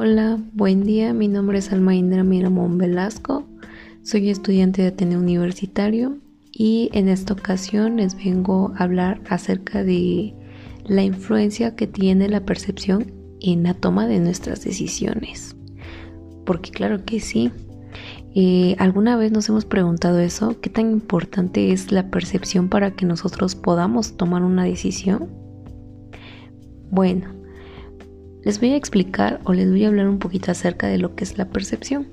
Hola, buen día. Mi nombre es Alma Indra Miramón Velasco. Soy estudiante de Ateneo Universitario y en esta ocasión les vengo a hablar acerca de la influencia que tiene la percepción en la toma de nuestras decisiones. Porque claro que sí. Eh, ¿Alguna vez nos hemos preguntado eso? ¿Qué tan importante es la percepción para que nosotros podamos tomar una decisión? Bueno, les voy a explicar o les voy a hablar un poquito acerca de lo que es la percepción.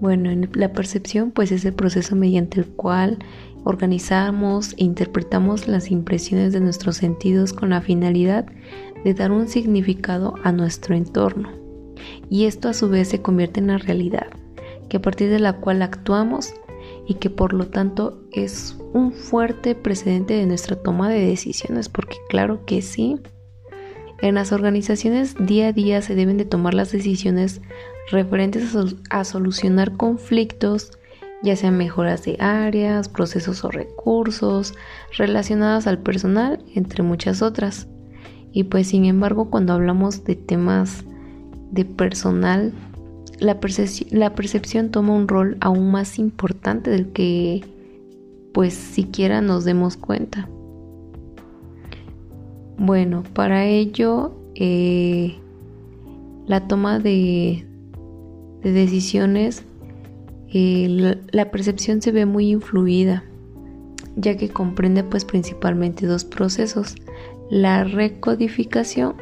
Bueno, la percepción pues es el proceso mediante el cual organizamos e interpretamos las impresiones de nuestros sentidos con la finalidad de dar un significado a nuestro entorno. Y esto a su vez se convierte en la realidad, que a partir de la cual actuamos y que por lo tanto es un fuerte precedente de nuestra toma de decisiones, porque claro que sí, en las organizaciones día a día se deben de tomar las decisiones referentes a, solucionar conflictos, ya sean mejoras de áreas, procesos o recursos relacionados al personal, entre muchas otras. Y pues sin embargo, cuando hablamos de temas de personal, la, la percepción toma un rol aún más importante del que pues siquiera nos demos cuenta. Bueno, para ello eh, la toma de, decisiones, eh, la, percepción se ve muy influida, ya que comprende pues principalmente dos procesos, la recodificación,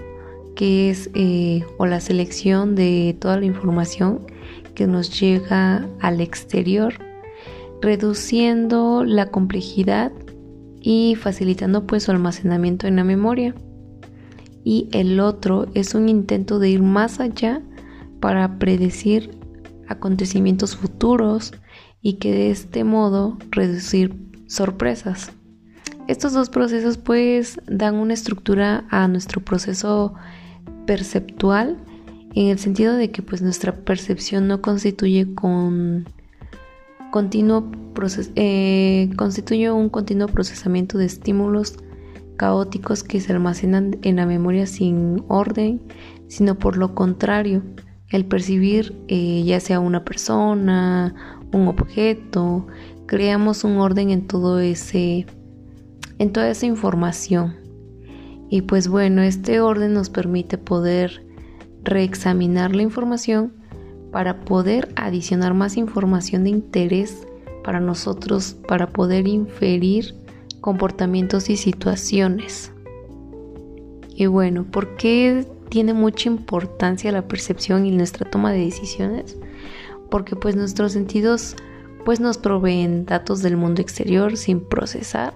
que es eh, o la selección de toda la información que nos llega al exterior, reduciendo la complejidad y facilitando pues su almacenamiento en la memoria. Y el otro es un intento de ir más allá para predecir acontecimientos futuros y que de este modo reducir sorpresas. Estos dos procesos pues dan una estructura a nuestro proceso perceptual en el sentido de que pues nuestra percepción no constituye con eh, constituye un continuo procesamiento de estímulos caóticos que se almacenan en la memoria sin orden, sino por lo contrario, el percibir eh, ya sea una persona, un objeto, creamos un orden en todo ese en toda esa información. Y pues bueno, este orden nos permite poder reexaminar la información para poder adicionar más información de interés para nosotros para poder inferir comportamientos y situaciones. Y bueno, ¿por qué tiene mucha importancia la percepción y nuestra toma de decisiones? Porque pues nuestros sentidos pues nos proveen datos del mundo exterior sin procesar.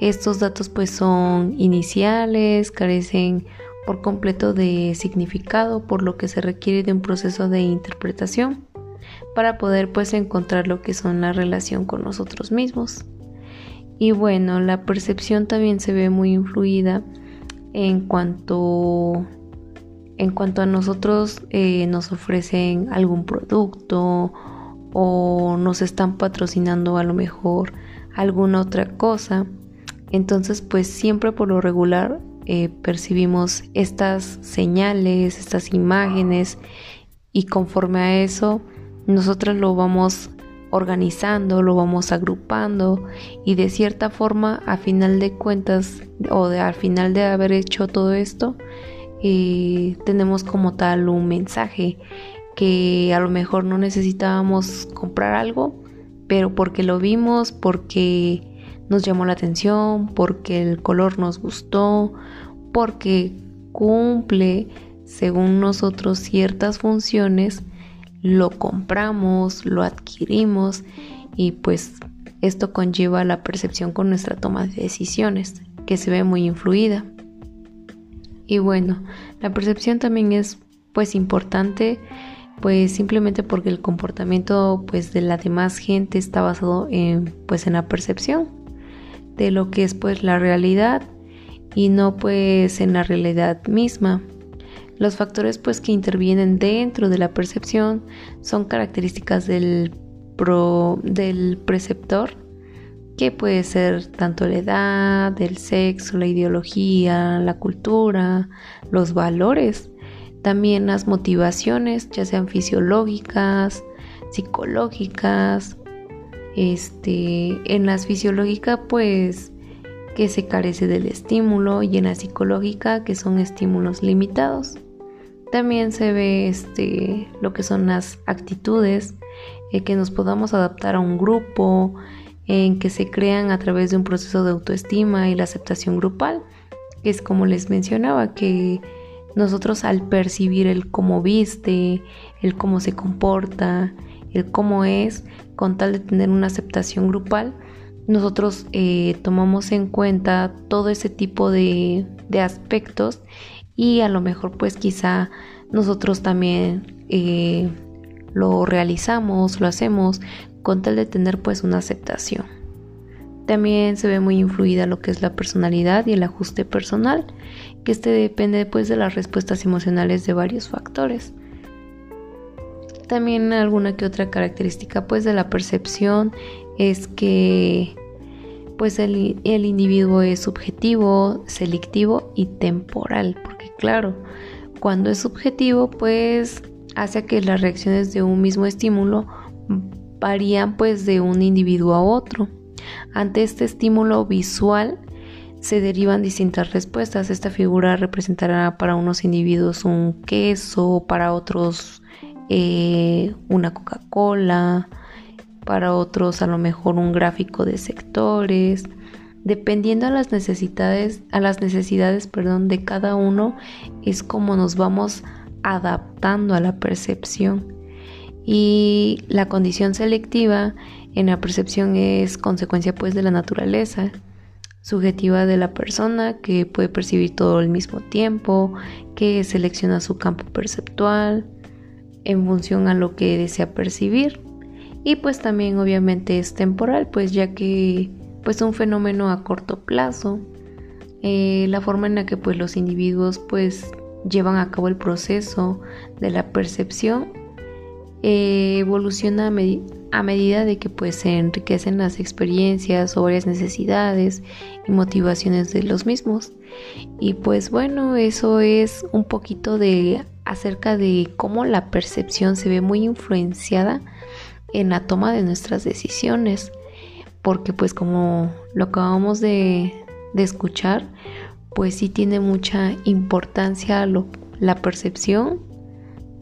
Estos datos pues son iniciales, carecen por completo de significado, por lo que se requiere de un proceso de interpretación para poder pues encontrar lo que son la relación con nosotros mismos. Y bueno, la percepción también se ve muy influida en cuanto en cuanto a nosotros eh, nos ofrecen algún producto o nos están patrocinando a lo mejor alguna otra cosa. Entonces pues siempre por lo regular eh, percibimos estas señales, estas imágenes y conforme a eso nosotros lo vamos organizando, lo vamos agrupando y de cierta forma a final de cuentas o al final de haber hecho todo esto eh, tenemos como tal un mensaje que a lo mejor no necesitábamos comprar algo pero porque lo vimos porque nos llamó la atención, porque el color nos gustó, porque cumple según nosotros ciertas funciones, lo compramos, lo adquirimos y pues esto conlleva la percepción con nuestra toma de decisiones, que se ve muy influida. Y bueno, la percepción también es pues importante pues simplemente porque el comportamiento pues de la demás gente está basado en pues en la percepción de lo que es pues la realidad y no pues en la realidad misma. Los factores pues que intervienen dentro de la percepción son características del, pro, del preceptor, que puede ser tanto la edad, el sexo, la ideología, la cultura, los valores También las motivaciones, ya sean fisiológicas, psicológicas. Este, en las fisiológicas, pues que se carece del estímulo y en la psicológica que son estímulos limitados. También se ve este, lo que son las actitudes, eh, que nos podamos adaptar a un grupo, en que se crean a través de un proceso de autoestima y la aceptación grupal, es como les mencionaba, que nosotros al percibir el cómo viste, el cómo se comporta, el cómo es, con tal de tener una aceptación grupal, nosotros eh, tomamos en cuenta todo ese tipo de, aspectos y a lo mejor pues quizá nosotros también eh, lo realizamos, lo hacemos con tal de tener pues una aceptación. También se ve muy influida lo que es la personalidad y el ajuste personal, que este depende pues de las respuestas emocionales de varios factores. También alguna que otra característica pues de la percepción es que pues el, individuo es subjetivo, selectivo y temporal, porque claro, cuando es subjetivo pues hace que las reacciones de un mismo estímulo varían pues de un individuo a otro. Ante este estímulo visual se derivan distintas respuestas. Esta figura representará para unos individuos un queso, para otros eh, una Coca-Cola, para otros a lo mejor un gráfico de sectores. Dependiendo a las necesidades, a las necesidades perdón, de cada uno, es como nos vamos adaptando a la percepción. Y la condición selectiva en la percepción es consecuencia pues de la naturaleza subjetiva de la persona que puede percibir todo al mismo tiempo, que selecciona su campo perceptual en función a lo que desea percibir. Y pues también obviamente es temporal, pues ya que pues un fenómeno a corto plazo, eh, la forma en la que pues los individuos pues llevan a cabo el proceso de la percepción eh, evoluciona a, medida de que pues se enriquecen las experiencias o varias necesidades y motivaciones de los mismos. Y pues bueno, eso es un poquito de acerca de cómo la percepción se ve muy influenciada en la toma de nuestras decisiones. Porque pues como lo acabamos de, escuchar, pues sí tiene mucha importancia la percepción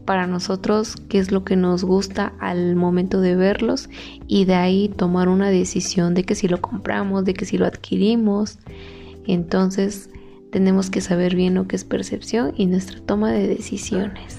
para nosotros, qué es lo que nos gusta al momento de verlos y de ahí tomar una decisión de que si lo compramos, de que si lo adquirimos. Entonces tenemos que saber bien lo que es percepción y nuestra toma de decisiones.